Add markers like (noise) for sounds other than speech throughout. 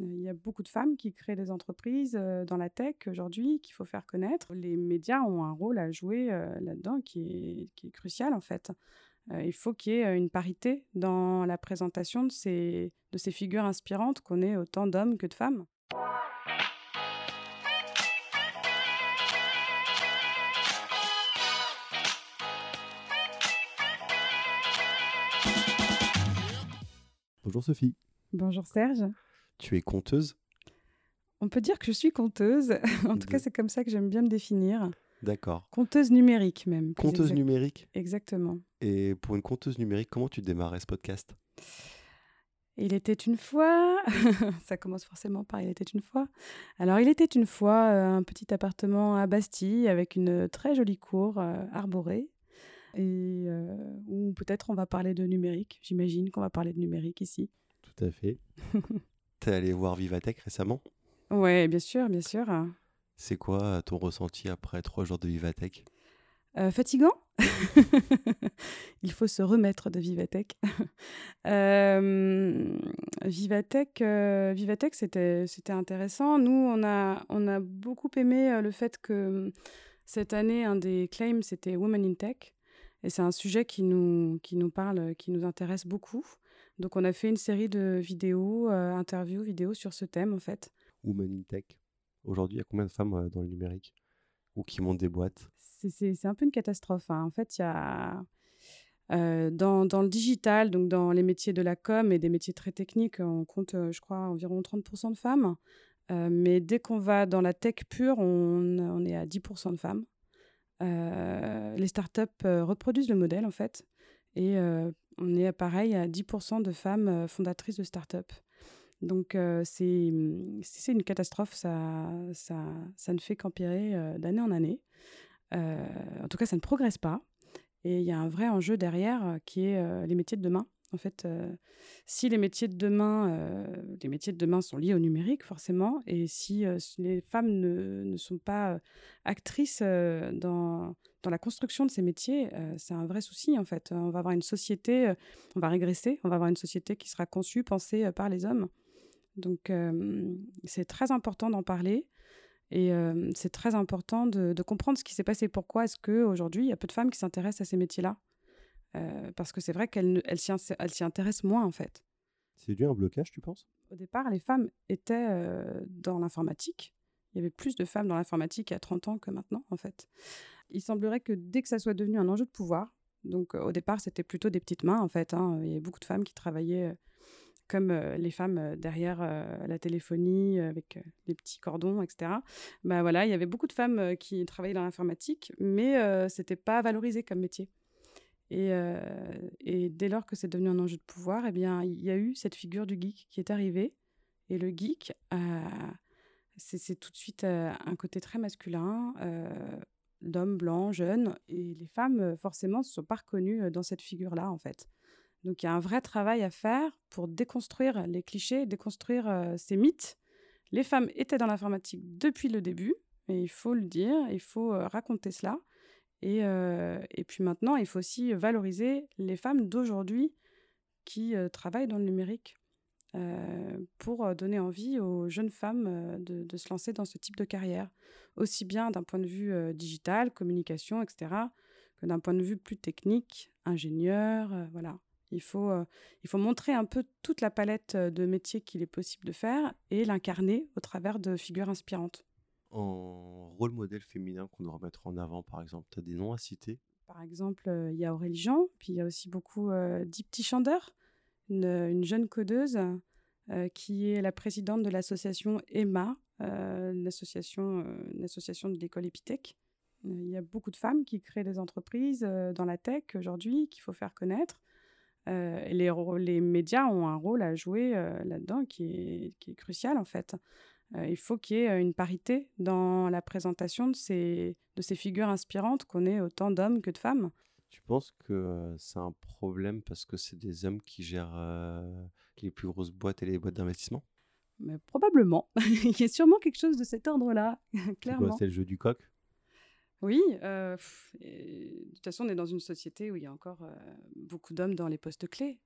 Il y a beaucoup de femmes qui créent des entreprises dans la tech aujourd'hui qu'il faut faire connaître. Les médias ont un rôle à jouer là-dedans qui est, crucial en fait. il faut qu'il y ait une parité dans la présentation de ces, de ces figures inspirantes, qu'on ait autant d'hommes que de femmes. Bonjour Sophie. Bonjour Serge. Tu es conteuse? On peut dire que je suis conteuse. (laughs) en tout cas, c'est comme ça que j'aime bien me définir. D'accord. Conteuse numérique même. Conteuse numérique? Exactement. Et pour une conteuse numérique, comment tu démarrais ce podcast? Il était une fois, (laughs) ça commence forcément par il était une fois. Alors, il était une fois euh, un petit appartement à Bastille avec une très jolie cour euh, arborée. Et euh, où peut-être on va parler de numérique. J'imagine qu'on va parler de numérique ici. Tout à fait. (laughs) T'es allé voir Vivatech récemment? Ouais, bien sûr, bien sûr. C'est quoi ton ressenti après trois jours de Vivatech? Euh, Fatigant (laughs) Il faut se remettre de Vivatech. (laughs) euh, Vivatech, euh, Vivatech c'était, c'était intéressant. Nous, on a, on a beaucoup aimé euh, le fait que cette année, un des claims, c'était Women in Tech. Et c'est un sujet qui nous, qui nous parle, qui nous intéresse beaucoup. Donc, on a fait une série de vidéos, euh, interviews, vidéos sur ce thème, en fait. Women in Tech. Aujourd'hui, il y a combien de femmes euh, dans le numérique ou qui montent des boîtes? C'est un peu une catastrophe. Hein. En fait, il y a. Euh, dans, dans, le digital, donc dans les métiers de la com et des métiers très techniques, on compte, je crois, environ 30% de femmes. mais dès qu'on va dans la tech pure, on, on est à 10% de femmes. les startups reproduisent le modèle, en fait. Et on est pareil à 10% de femmes fondatrices de start-up. Donc mmh, c'est une catastrophe, ça, ça, ça ne fait qu'empirer d'année en année. en tout cas, ça ne progresse pas. Et il y a un vrai enjeu derrière qui est les métiers de demain. En fait, euh, si les métiers de demain, euh, de demain sont liés au numérique forcément, et si euh, les femmes ne, sont pas actrices dans, la construction de ces métiers, c'est un vrai souci en fait. On va avoir une société, on va régresser, on va avoir une société qui sera conçue, pensée par les hommes. Donc c'est très important d'en parler. Et c'est très important de, de, comprendre ce qui s'est passé. Pourquoi est-ce qu'aujourd'hui, il y a peu de femmes qui s'intéressent à ces métiers-là? Euh, parce que c'est vrai qu'elle elle, s'y intéresse moins en fait. C'est dû à un blocage, tu penses? Au départ, les femmes étaient euh, dans l'informatique. Il y avait plus de femmes dans l'informatique il y a 30 ans que maintenant, en fait. Il semblerait que dès que ça soit devenu un enjeu de pouvoir, donc euh, au départ, c'était plutôt des petites mains, en fait. Hein, il y avait beaucoup de femmes qui travaillaient comme les femmes derrière la téléphonie, avec les petits cordons, etc. Bah voilà, il y avait beaucoup de femmes qui travaillaient dans l'informatique, mais c'était pas valorisé comme métier. Et, dès lors que c'est devenu un enjeu de pouvoir, eh bien, il y a eu cette figure du geek qui est arrivée. Et le geek, c'est tout de suite un côté très masculin, euh, d'homme blanc, jeune. Et les femmes, forcément, ne sont pas reconnues dans cette figure-là, en fait. Donc, il y a un vrai travail à faire pour déconstruire les clichés, déconstruire ces mythes. Les femmes étaient dans l'informatique depuis le début, et il faut le dire, il faut raconter cela. Et, et, puis maintenant, il faut aussi valoriser les femmes d'aujourd'hui qui travaillent dans le numérique pour donner envie aux jeunes femmes de, de, se lancer dans ce type de carrière, aussi bien d'un point de vue digital, communication, etc., que d'un point de vue plus technique, ingénieur, voilà. Il faut, il faut montrer un peu toute la palette de métiers qu'il est possible de faire et l'incarner au travers de figures inspirantes en rôle modèle féminin qu'on doit mettre en avant, par exemple? Tu as des noms à citer? Par exemple, il y a Aurélie Jean, puis il y a aussi beaucoup euh, Dipti Chander, une, jeune codeuse qui est la présidente de l'association EMA, l'association, l'association de l'école Epitech. Il y a beaucoup de femmes qui créent des entreprises dans la tech aujourd'hui qu'il faut faire connaître. les, médias ont un rôle à jouer là-dedans qui est, crucial en fait. Euh, il faut qu'il y ait euh, une parité dans la présentation de ces, de ces figures inspirantes, qu'on ait autant d'hommes que de femmes. Tu penses que euh, c'est un problème parce que c'est des hommes qui gèrent les plus grosses boîtes et les boîtes d'investissement? Mais Probablement. (laughs) Il y a sûrement quelque chose de cet ordre-là, (laughs) clairement. C'est le jeu du coq? Oui, de toute façon, on est dans une société où il y a encore beaucoup d'hommes dans les postes clés,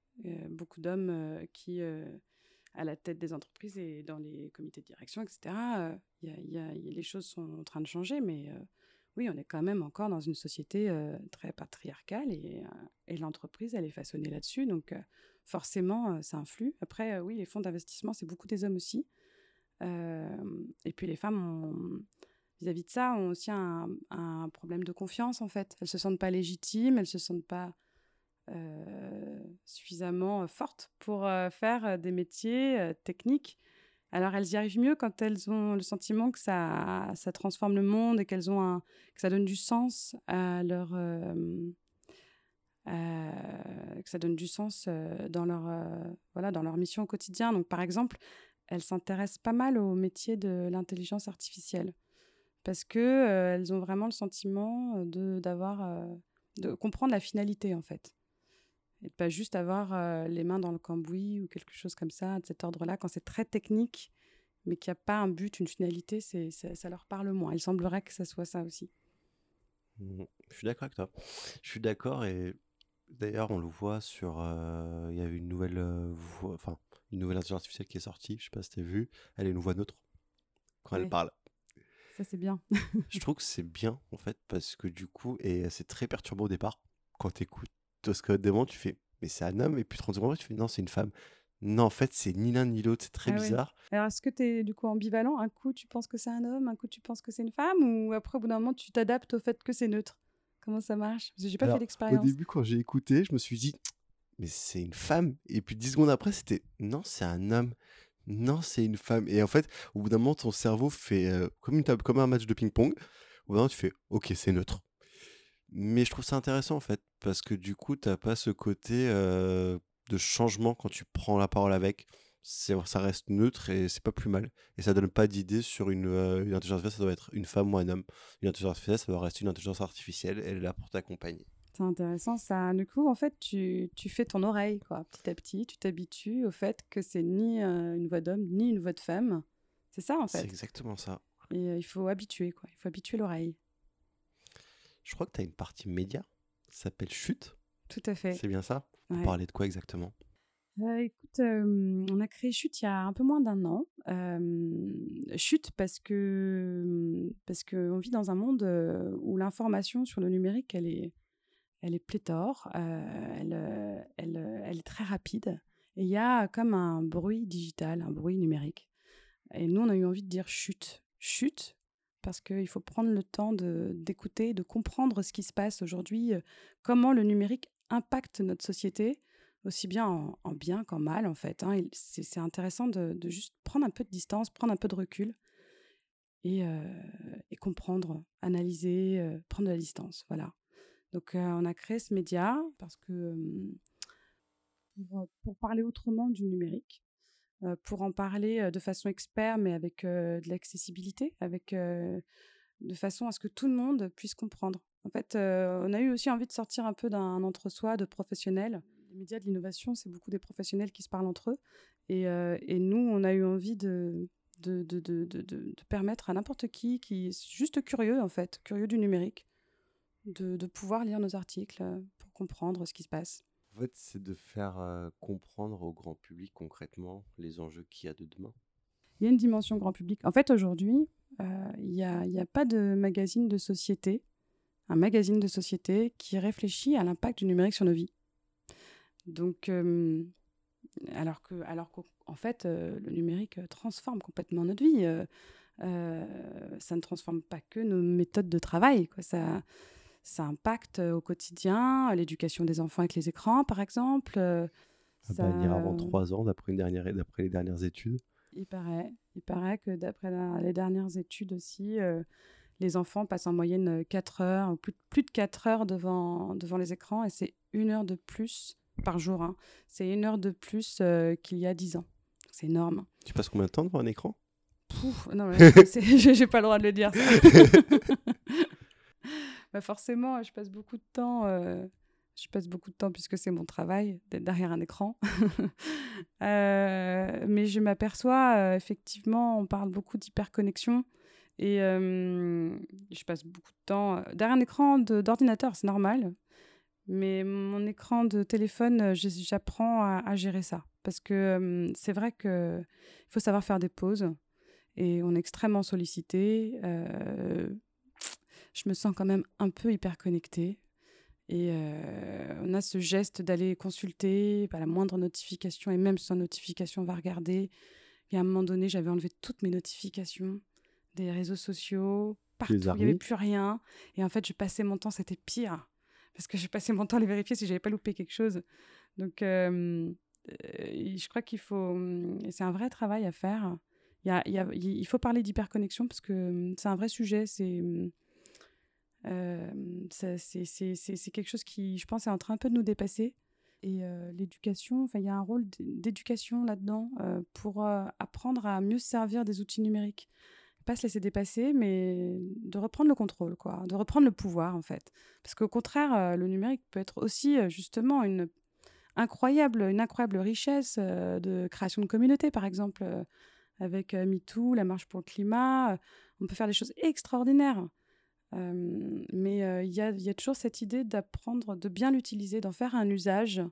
beaucoup d'hommes qui à la tête des entreprises et dans les comités de direction, etc. les choses sont en train de changer, mais oui, on est quand même encore dans une société très patriarcale et, et l'entreprise, elle est façonnée là-dessus. Donc, forcément, ça influe. Après, oui, les fonds d'investissement, c'est beaucoup des hommes aussi. et puis, les femmes, vis-à-vis de ça, ont aussi un, un, problème de confiance, en fait. Elles se sentent pas légitimes, elles se sentent pas suffisamment fortes pour faire des métiers techniques alors elles y arrivent mieux quand elles ont le sentiment que ça, ça transforme le monde et qu'elles ont un, que ça donne du sens à leur, euh, euh, que ça donne du sens euh, dans leur, voilà, dans leur mission au quotidien. Donc par exemple, elles s'intéressent pas mal au métier de l'intelligence artificielle parce que elles ont vraiment le sentiment de d'avoir de comprendre la finalité en fait et de pas juste avoir euh, les mains dans le cambouis ou quelque chose comme ça, de cet ordre-là, quand c'est très technique, mais qu'il n'y a pas un but, une finalité, c'est, ça leur parle moins. Il semblerait que ça soit ça aussi. Mmh je suis d'accord avec toi. Je suis d'accord et d'ailleurs on le voit sur, euh, il y a une nouvelle voix, enfin une nouvelle intelligence artificielle qui est sortie. Je sais pas si t'as vu, elle est une voix neutre quand elle parle. Ça c'est bien. je trouve que c'est bien en fait parce que du coup et c'est très perturbant au départ quand t'écoutes que des tu fais, mais c'est un homme, et puis 30 secondes, tu fais, non, c'est une femme. Non, en fait, c'est ni l'un ni l'autre, c'est très ah bizarre. Alors, est-ce que tu es du coup ambivalent? Un coup, tu penses que c'est un homme, un coup, tu penses que c'est une femme, ou après, au bout d'un moment, tu t'adaptes au fait que c'est neutre? Comment ça marche? Parce que j'ai pas fait l'expérience. Au début, quand j'ai écouté, je me suis dit, mais c'est une femme. Et puis 10 secondes après, c'était, non, c'est un homme. Non, c'est une femme. Et en fait, au bout d'un moment, ton cerveau fait euh, comme, une table, comme un match de ping-pong. Au bout d'un moment, tu fais, ok, c'est neutre. Mais je trouve ça intéressant en fait, parce que du coup, t'as pas ce côté de changement quand tu prends la parole avec. Ça reste neutre et c'est pas plus mal. Et ça donne pas d'idée sur une, une, intelligence artificielle, ça doit être une femme ou un homme. Une intelligence artificielle, ça doit rester une intelligence artificielle, elle est là pour t'accompagner. C'est intéressant ça. Du coup, en fait, tu, tu, fais ton oreille, quoi. Petit à petit, tu t'habitues au fait que c'est ni une voix d'homme, ni une voix de femme. C'est ça, en fait. C'est exactement ça. Et il faut habituer, quoi. Il faut habituer l'oreille. Je crois que tu as une partie média, ça s'appelle Chute. Tout à fait. C'est bien ça? Vous parlez de quoi exactement? Euh, écoute, on a créé Chute il y a un peu moins d'un an. Chute parce que parce qu'on vit dans un monde où l'information sur le numérique, elle est, elle est pléthore, elle, elle, elle, est très rapide. Et il y a comme un bruit digital, un bruit numérique. Et nous, on a eu envie de dire chute. Chute, parce qu'il faut prendre le temps d'écouter, de, comprendre ce qui se passe aujourd'hui, euh, comment le numérique impacte notre société, aussi bien en, bien qu'en mal en fait. Hein. C'est intéressant de, juste prendre un peu de distance, prendre un peu de recul et, euh, comprendre, analyser, euh, prendre de la distance. Voilà. Donc on a créé ce média parce que pour parler autrement du numérique, pour en parler euh, de façon expert, mais avec euh, de l'accessibilité, avec de façon à ce que tout le monde puisse comprendre. En fait, on a eu aussi envie de sortir un peu d'un entre-soi de professionnels. Les médias de l'innovation, c'est beaucoup des professionnels qui se parlent entre eux. Et, nous, on a eu envie de permettre à n'importe qui qui est juste curieux, en fait, curieux du numérique, de, pouvoir lire nos articles pour comprendre ce qui se passe. En fait, c'est de faire comprendre au grand public concrètement les enjeux qu'il y a de demain? Il y a une dimension grand public. En fait, aujourd'hui, il n'y a, pas de magazine de société, un magazine de société qui réfléchit à l'impact du numérique sur nos vies. Donc, alors que, alors qu'en fait, le numérique transforme complètement notre vie. ça ne transforme pas que nos méthodes de travail. Quoi. Ça impacte au quotidien l'éducation des enfants avec les écrans, par exemple. Ça... Bannir avant trois ans, d'après les dernières études. Il paraît, il paraît que d'après les dernières études aussi, les enfants passent en moyenne 4 heures, plus, plus de 4 heures devant, devant les écrans, et c'est une heure de plus par jour. Hein. C'est une heure de plus qu'il y a 10 ans. C'est énorme. Tu passes combien de temps devant un écran? Pouf, non, (laughs) j'ai pas le droit de le dire. Ça. (laughs) bah forcément, je passe beaucoup de temps. Euh, je passe beaucoup de temps puisque c'est mon travail d'être derrière un écran. (laughs) euh, mais je m'aperçois, euh, effectivement, on parle beaucoup d'hyperconnexion. Et je passe beaucoup de temps derrière un écran d'ordinateur, c'est normal. Mais mon écran de téléphone, j'apprends à, gérer ça. Parce que c'est vrai qu'il faut savoir faire des pauses et on est extrêmement sollicité. Je me sens quand même un peu hyper connectée. Et on a ce geste d'aller consulter à la moindre notification, et même sans notification, on va regarder. Et à un moment donné, j'avais enlevé toutes mes notifications des réseaux sociaux, partout, il n'y avait plus rien. Et en fait, je passais mon temps, c'était pire, parce que je passais mon temps à les vérifier si j'avais pas loupé quelque chose. Donc, je crois qu'il faut... C'est un vrai travail à faire. Il, y a, il, y a, il faut parler d'hyperconnexion, parce que c'est un vrai sujet, c'est euh, c'est quelque chose qui, je pense, est en train un peu de nous dépasser. Et l'éducation, il y a un rôle d'éducation là-dedans pour apprendre à mieux servir des outils numériques. Pas se laisser dépasser, mais de reprendre le contrôle, quoi, de reprendre le pouvoir, en fait. Parce qu'au contraire, le numérique peut être aussi justement une incroyable, une incroyable richesse de création de communautés, par exemple, avec MeToo, la marche pour le climat. on peut faire des choses extraordinaires mais il y, a, toujours cette idée d'apprendre, de bien l'utiliser, d'en faire un usage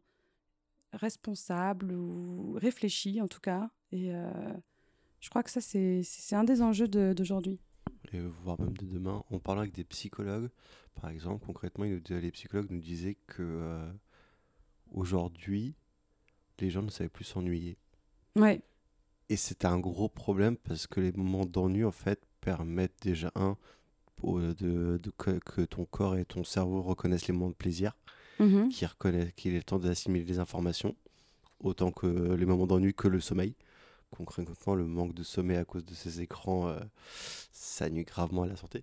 responsable ou réfléchi en tout cas. Et je crois que ça, c'est un des enjeux d'aujourd'hui. Et voire même de demain. On parle avec des psychologues, par exemple, concrètement, les psychologues nous disaient que aujourd'hui, les gens ne savaient plus s'ennuyer. Ouais. Et c'est un gros problème parce que les moments d'ennui, en fait, permettent déjà, un, de, que, ton corps et ton cerveau reconnaissent les moments de plaisir, mmh qu'il ait le temps d'assimiler les informations, autant que les moments d'ennui que le sommeil. Concrètement, le manque de sommeil à cause de ces écrans, euh, ça nuit gravement à la santé.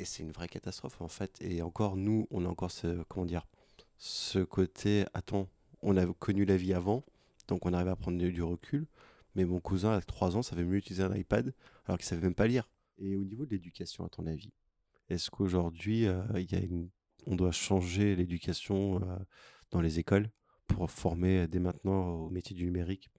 Et c'est une vraie catastrophe en fait. Et encore, nous, on a encore ce, comment dire, ce côté, attends, on a connu la vie avant, donc on arrive à prendre du recul. Mais mon cousin, à 3 ans, savait mieux utiliser un iPad alors qu'il savait même pas lire. Et au niveau de l'éducation, à ton avis, est-ce qu'aujourd'hui, euh, on doit changer l'éducation euh, dans les écoles pour former dès maintenant au métier du numérique?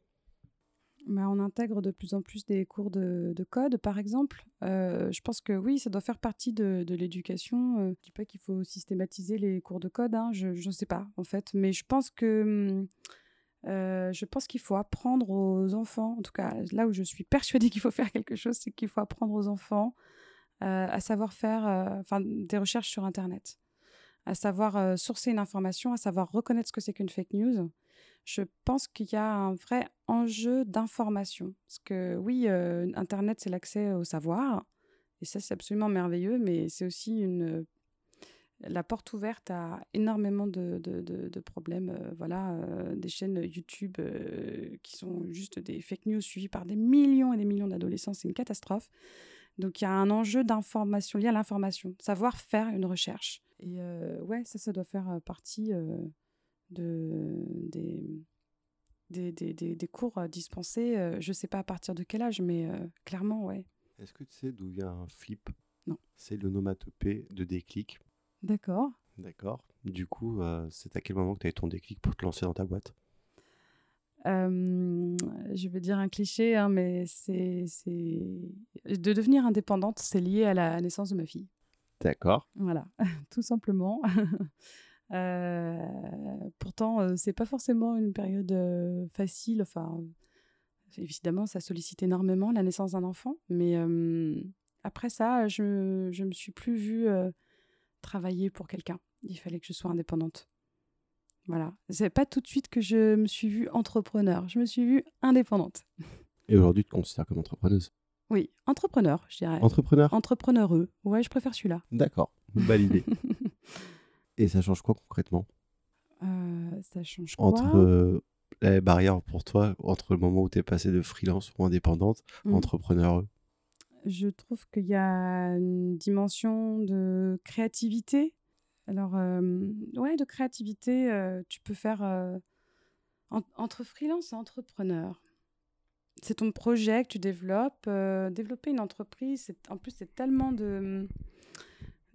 Bah, on intègre de plus en plus des cours de, code, par exemple. Euh, je pense que oui, ça doit faire partie de, l'éducation. je ne dis pas qu'il faut systématiser les cours de code, hein, je ne sais pas, en fait. Mais je pense que hum, euh, je pense qu'il faut apprendre aux enfants, en tout cas là où je suis persuadée qu'il faut (laughs) faire quelque chose, c'est qu'il faut apprendre aux enfants euh, à savoir faire euh, des recherches sur Internet, à savoir sourcer une information, à savoir reconnaître ce que c'est qu'une fake news. Je pense qu'il y a un vrai enjeu d'information. Parce que oui, Internet, c'est l'accès au savoir, et ça c'est absolument merveilleux, mais c'est aussi une la porte ouverte à énormément de, de, problèmes. Euh, voilà, euh, des chaînes YouTube euh, qui sont juste des fake news suivies par des millions et des millions d'adolescents, c'est une catastrophe. Donc il y a un enjeu d'information lié à l'information, savoir faire une recherche. Et ouais, ça, ça doit faire partie de, des, des, des, des, cours dispensés. je ne sais pas à partir de quel âge, mais clairement, ouais. Est-ce que tu sais d'où vient un flip? Non. C'est l'onomatopée de déclic. D'accord. D'accord. Du coup, euh, c'est à quel moment que tu as eu ton déclic pour te lancer dans ta boîte? Je vais dire un cliché, hein, mais c'est de devenir indépendante, c'est lié à la naissance de ma fille. D'accord. Voilà, (laughs) tout simplement. (laughs) euh, pourtant, euh, c'est pas forcément une période euh, facile. Enfin, évidemment, ça sollicite énormément la naissance d'un enfant, mais après ça, je, je me suis plus vue travailler pour quelqu'un. Il fallait que je sois indépendante. Voilà. C'est pas tout de suite que je me suis vue entrepreneur. Je me suis vue indépendante. Et aujourd'hui, tu te considères comme entrepreneuse? Oui, entrepreneur, je dirais. Entrepreneur? Entrepreneureux. Ouais, je préfère celui-là. D'accord. Validé. (laughs) Et ça change quoi concrètement? Euh, Ça change quoi? Entre euh, les barrières pour toi, entre le moment où tu es passé de freelance ou indépendante, mmh. entrepreneureux? Je trouve qu'il y a une dimension de créativité. Alors, ouais, de créativité, tu peux faire entre freelance et entrepreneur. C'est ton projet que tu développes. développer une entreprise, en plus, c'est tellement de.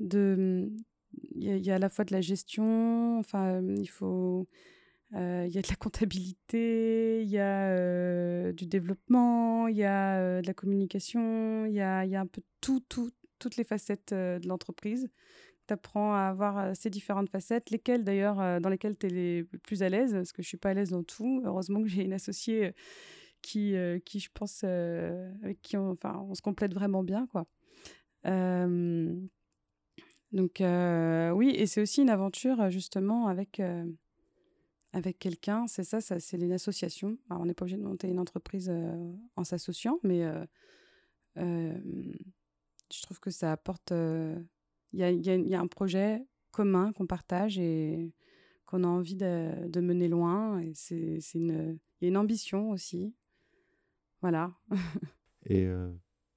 de il y, a à la fois de la gestion, enfin, il faut il y a de la comptabilité, il y a du développement, il y a de la communication, il y a, y a, un peu tout, tout, toutes les facettes de l'entreprise tu apprends à avoir ces différentes facettes, lesquelles d'ailleurs, dans lesquelles tu es les plus à l'aise, parce que je suis pas à l'aise dans tout. Heureusement que j'ai une associée qui, qui je pense, avec qui on, enfin, on se complète vraiment bien, quoi. donc oui, et c'est aussi une aventure justement avec avec quelqu'un. C'est ça, ça c'est une association. Alors, on n'est pas obligé de monter une entreprise en s'associant, mais je trouve que ça apporte. Il y a, y, a, un projet commun qu'on partage et qu'on a envie de, de, mener loin. Et c'est, une, il y a une ambition aussi. Voilà. (laughs) et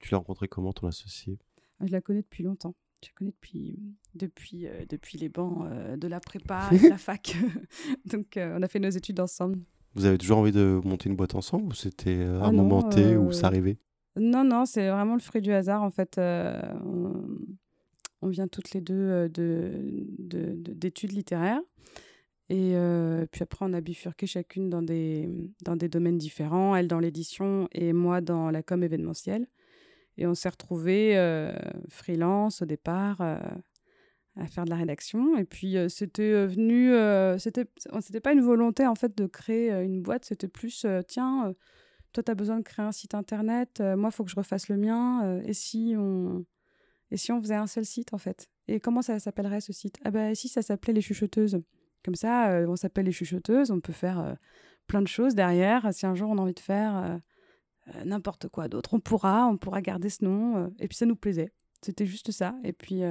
tu l'as rencontré comment, ton associé Je la connais depuis longtemps. Je la connais depuis, depuis, depuis les bancs de la prépa et (laughs) de la fac. (laughs) Donc, on a fait nos études ensemble. Vous avez toujours envie de monter une boîte ensemble ou c'était un ah moment T où ça arrivait? non, non, c'est vraiment le fruit du hasard. En fait, euh, on, vient toutes les deux euh, d'études de, littéraires. Et euh, puis après, on a bifurqué chacune dans des, dans des domaines différents. Elle dans l'édition et moi dans la com événementielle. Et on s'est retrouvés freelance au départ à faire de la rédaction. Et puis, c'était venu... c'était c'était pas une volonté, en fait, de créer une boîte. C'était plus, tiens toi, tu as besoin de créer un site internet, euh, moi, il faut que je refasse le mien. Euh, et, si on... et si on faisait un seul site, en fait? Et comment ça s'appellerait ce site? Ah, bah, si ça s'appelait Les Chuchoteuses. Comme ça, euh, on s'appelle Les Chuchoteuses, on peut faire plein de choses derrière. Si un jour on a envie de faire n'importe quoi d'autre, on pourra, on pourra garder ce nom. et puis, ça nous plaisait. C'était juste ça. Et puis,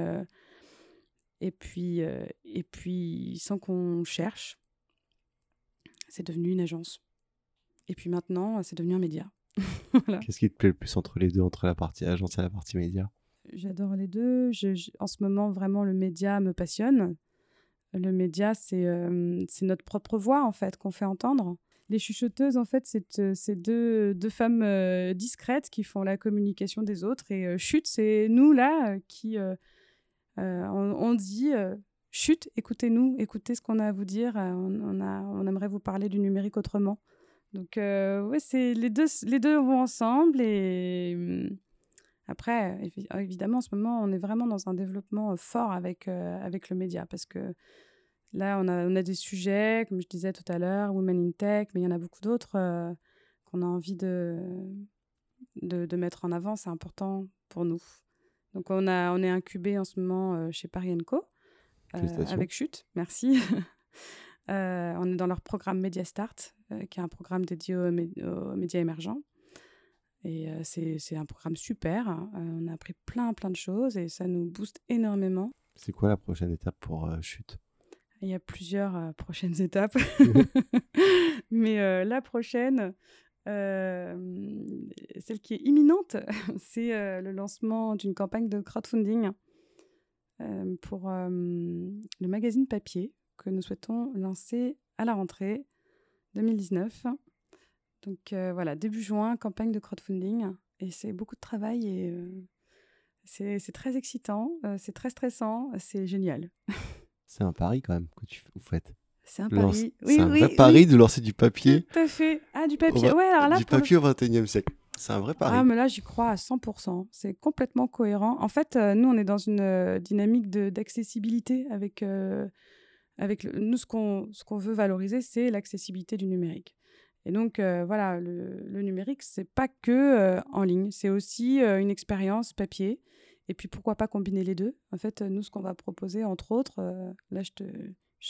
et puis, et puis sans qu'on cherche, c'est devenu une agence. Et puis maintenant, c'est devenu un média. (laughs) Qu'est-ce qui te plaît le plus entre les deux, entre la partie agence et la partie média? J'adore les deux. en ce moment, vraiment, le média me passionne. Le média, c'est euh, c'est notre propre voix, en fait, qu'on fait entendre. Les chuchoteuses, en fait, c'est euh, deux, deux, femmes euh, discrètes qui font la communication des autres. Et chute, c'est nous, là, qui on, dit chute, écoutez-nous, écoutez ce qu'on a à vous dire. On, a, on aimerait vous parler du numérique autrement. Donc, euh, c'est les deux, les deux vont ensemble. Et hum, après, évidemment, en ce moment, on est vraiment dans un développement euh, fort avec, euh, avec le média parce que là, on a, on a des sujets, comme je disais tout à l'heure, Women in Tech, mais il y en a beaucoup d'autres qu'on a envie de, de, de, mettre en avant. C'est important pour nous. Donc, on, a, on est incubé en ce moment chez Paris Co. avec Chute, merci. (laughs) Euh, on est dans leur programme Media Start, euh, qui est un programme dédié aux, médias émergents. Et euh, c'est un programme super. Hein. on a appris plein, plein de choses et ça nous booste énormément. C'est quoi la prochaine étape pour Chute Il y a plusieurs prochaines (laughs) étapes. Mais la prochaine, celle qui est imminente, (laughs) c'est le lancement d'une campagne de crowdfunding pour le magazine papier que nous souhaitons lancer à la rentrée 2019. Donc euh, voilà, début juin, campagne de crowdfunding. Et c'est beaucoup de travail et euh, c'est très excitant, euh, c'est très stressant, c'est génial. (laughs) c'est un pari quand même que tu vous faites. C'est un pari. Oui, c'est un vrai pari de lancer du papier. Tout à fait. Ah, du papier. Ouais, alors là, du papier au 21e siècle. C'est un vrai pari. Ah, mais là, j'y crois à 100%. C'est complètement cohérent. En fait, nous, on est dans une dynamique d'accessibilité avec avec nous, ce qu'on qu'on veut valoriser, c'est l'accessibilité du numérique. Et donc, euh, voilà, le, le numérique, c'est pas que euh, en ligne, c'est aussi euh, une expérience papier. Et puis, pourquoi pas combiner les deux? En fait, nous, ce qu'on va proposer, entre autres, là, je te,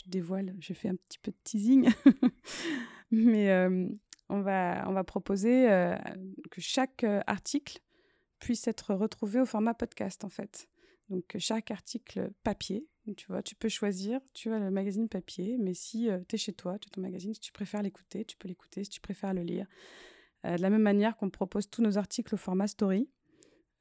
dévoile, j'ai fait un petit peu de teasing, (laughs) mais on, va, on va proposer que chaque article puisse être retrouvé au format podcast, en fait. Donc, chaque article papier tu vois, tu peux choisir, tu as le magazine papier, mais si euh, tu es chez toi, tu as ton magazine, si tu préfères l'écouter, tu peux l'écouter, si tu préfères le lire. Euh, de la même manière qu'on propose tous nos articles au format story, euh,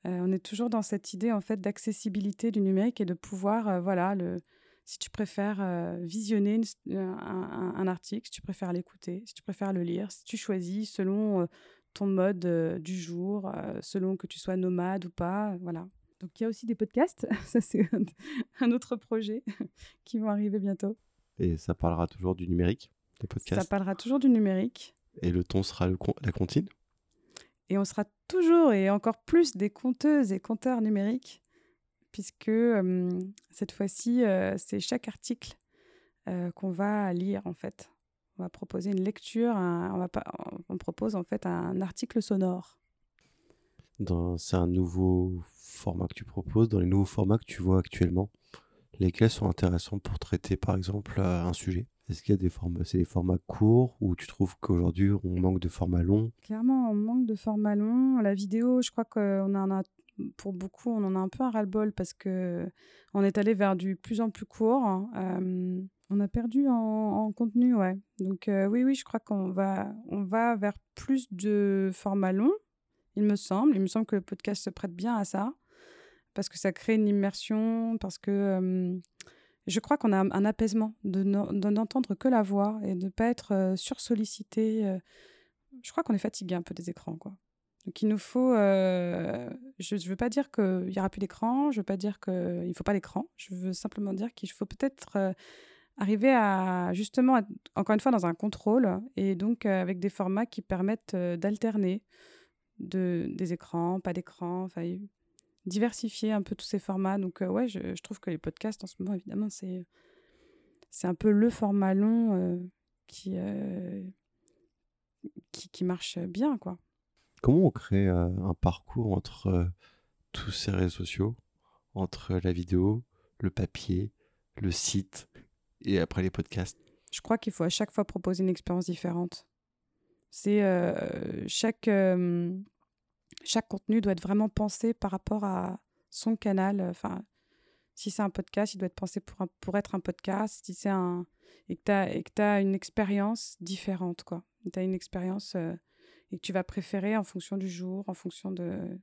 on est toujours dans cette idée en fait d'accessibilité du numérique et de pouvoir, voilà, le, si tu préfères visionner un, article, si tu préfères l'écouter, si tu préfères le lire, si tu choisis selon ton mode du jour, selon que tu sois nomade ou pas, voilà. Donc il y a aussi des podcasts, (laughs) ça c'est un autre projet (laughs) qui vont arriver bientôt. Et ça parlera toujours du numérique, les podcasts Ça parlera toujours du numérique. Et le ton sera le la comptine? Et on sera toujours et encore plus des conteuses et compteurs numériques, puisque cette fois-ci, c'est chaque article qu'on va lire en fait. On va proposer une lecture, on, va pas, on propose en fait un article sonore. C'est un nouveau format que tu proposes, dans les nouveaux formats que tu vois actuellement, lesquels sont intéressants pour traiter par exemple un sujet? Est-ce qu'il y a des formats, c'est des formats courts ou tu trouves qu'aujourd'hui on manque de formats longs? Clairement, on manque de formats longs. La vidéo, je crois qu'on en a pour beaucoup, on en a un peu un ras-le-bol parce que on est allé vers du plus en plus court. Euh, on a perdu en, contenu, ouais. Donc euh, oui, oui, je crois qu'on va, on va vers plus de formats longs, il me semble. Il me semble que le podcast se prête bien à ça parce que ça crée une immersion, parce que euh, je crois qu'on a un apaisement de n'entendre que la voix et de ne pas être sursollicité. je crois qu'on est fatigué un peu des écrans, quoi. Donc il nous faut. Euh, je ne veux pas dire qu'il n'y aura plus d'écran, je ne veux pas dire qu'il ne faut pas d'écran. Je veux simplement dire qu'il faut peut-être euh, arriver à justement encore une fois dans un contrôle et donc euh, avec des formats qui permettent d'alterner de, des écrans, pas d'écran, diversifier un peu tous ces formats. Donc ouais, je, je, trouve que les podcasts en ce moment évidemment c'est c'est un peu le format long qui, qui qui marche bien quoi. Comment on crée un parcours entre tous ces réseaux sociaux, entre la vidéo, le papier, le site et après les podcasts? Je crois qu'il faut à chaque fois proposer une expérience différente. C'est chaque chaque contenu doit être vraiment pensé par rapport à son canal. Enfin, si c'est un podcast, il doit être pensé pour, pour être un podcast. Si c'est un et que tu as, une expérience différente, quoi. Tu as une expérience et que tu vas préférer en fonction du jour, en fonction de...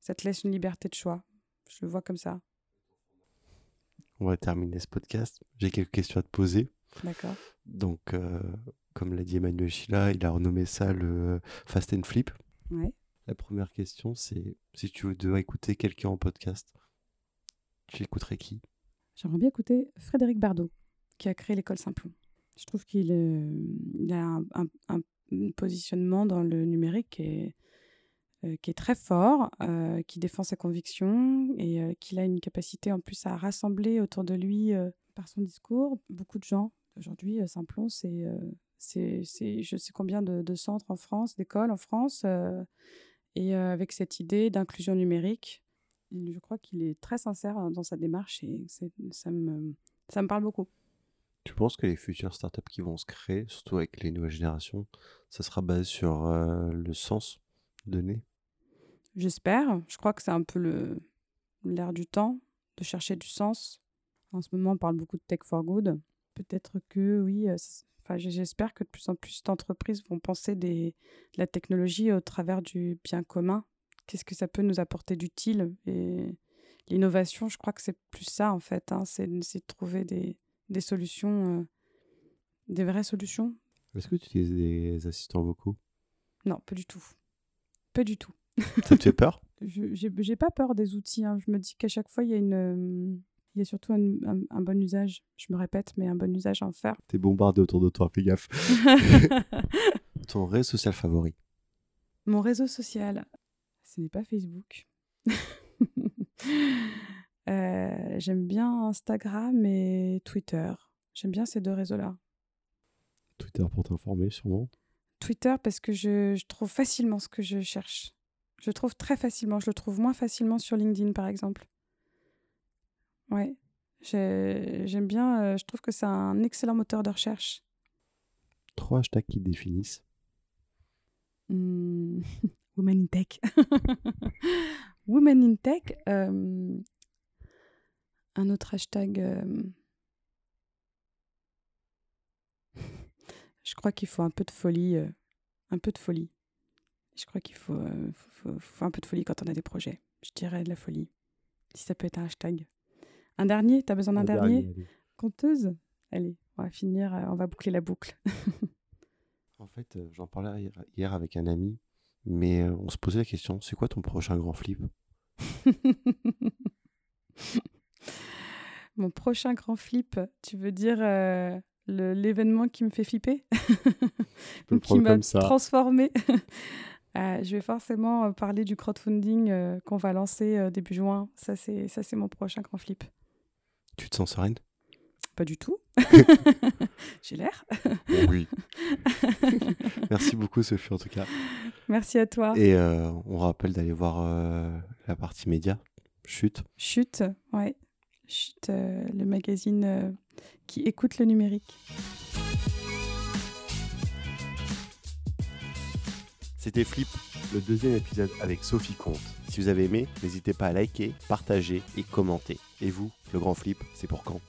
Ça te laisse une liberté de choix. Je le vois comme ça. On va terminer ce podcast. J'ai quelques questions à te poser. D'accord. Donc, euh, comme l'a dit Emmanuel Chila, il a renommé ça le Fast and Flip. Ouais. La première question, c'est si tu devais écouter quelqu'un en podcast, tu écouterais qui? J'aimerais bien écouter Frédéric Bardot, qui a créé l'école Simplon. Je trouve qu'il a un, un, positionnement dans le numérique qui est, euh, qui est très fort, euh, qui défend ses convictions et euh, qu'il a une capacité en plus à rassembler autour de lui par son discours beaucoup de gens. Aujourd'hui, Simplon, c'est c'est je sais combien de, centres en France, d'écoles en France, et avec cette idée d'inclusion numérique, je crois qu'il est très sincère dans sa démarche et ça me, ça me parle beaucoup. Tu penses que les futures startups qui vont se créer, surtout avec les nouvelles générations, ça sera basé sur euh, le sens donné? J'espère. Je crois que c'est un peu l'air du temps de chercher du sens. En ce moment, on parle beaucoup de tech for good. Peut-être que oui, euh, enfin, j'espère que de plus en plus d'entreprises vont penser des, la technologie au travers du bien commun. Qu'est-ce que ça peut nous apporter d'utile? Et l'innovation, je crois que c'est plus ça en fait. Hein, c'est de trouver des, des solutions, euh, des vraies solutions. Est-ce que tu utilises des assistants vocaux? Non, pas du tout. Pas du tout. Ça te fait peur? (laughs) Je n'ai pas peur des outils. Hein. Je me dis qu'à chaque fois, il y a une. Il y a surtout un, un, bon usage. Je me répète, mais un bon usage à en faire. T'es bombardé autour de toi, fais gaffe. (laughs) Ton réseau social favori Mon réseau social, ce n'est pas Facebook. (laughs) Euh, j'aime bien Instagram et Twitter. J'aime bien ces deux réseaux-là. Twitter pour t'informer, sûrement. Twitter parce que je, trouve facilement ce que je cherche. Je trouve très facilement. Je le trouve moins facilement sur LinkedIn, par exemple. Ouais. J'aime bien. Euh, je trouve que c'est un excellent moteur de recherche. Trois hashtags qui définissent. Mmh. (laughs) Women in Tech. (laughs) Women in Tech. Euh, un autre hashtag. Euh, (laughs) je crois qu'il faut un peu de folie. Un peu de folie. Je crois qu'il faut, faut, un peu de folie quand on a des projets. Je dirais de la folie. Si ça peut être un hashtag. Un dernier? T'as besoin d'un dernier, dernier Conteuse? Allez, on va finir, on va boucler la boucle. (laughs) en fait, j'en parlais hier avec un ami, mais on se posait la question c'est quoi ton prochain grand flip? (laughs) Mon prochain grand flip, tu veux dire euh, l'événement qui me fait flipper? (laughs) Qui m'a transformé? Euh, je vais forcément euh, parler du crowdfunding euh, qu'on va lancer euh, début juin. Ça, c'est mon prochain grand flip. Tu te sens sereine? Pas du tout. (laughs) (laughs) J'ai l'air. Oui. (laughs) Merci beaucoup, Sophie, en tout cas. Merci à toi. Et euh, on rappelle d'aller voir euh, la partie média. Chute. Chute, ouais. Chute, euh, le magazine qui écoute le numérique. C'était Flip, le deuxième épisode avec Sophie Comte. Si vous avez aimé, n'hésitez pas à liker, partager et commenter. Et vous, le grand flip, c'est pour quand?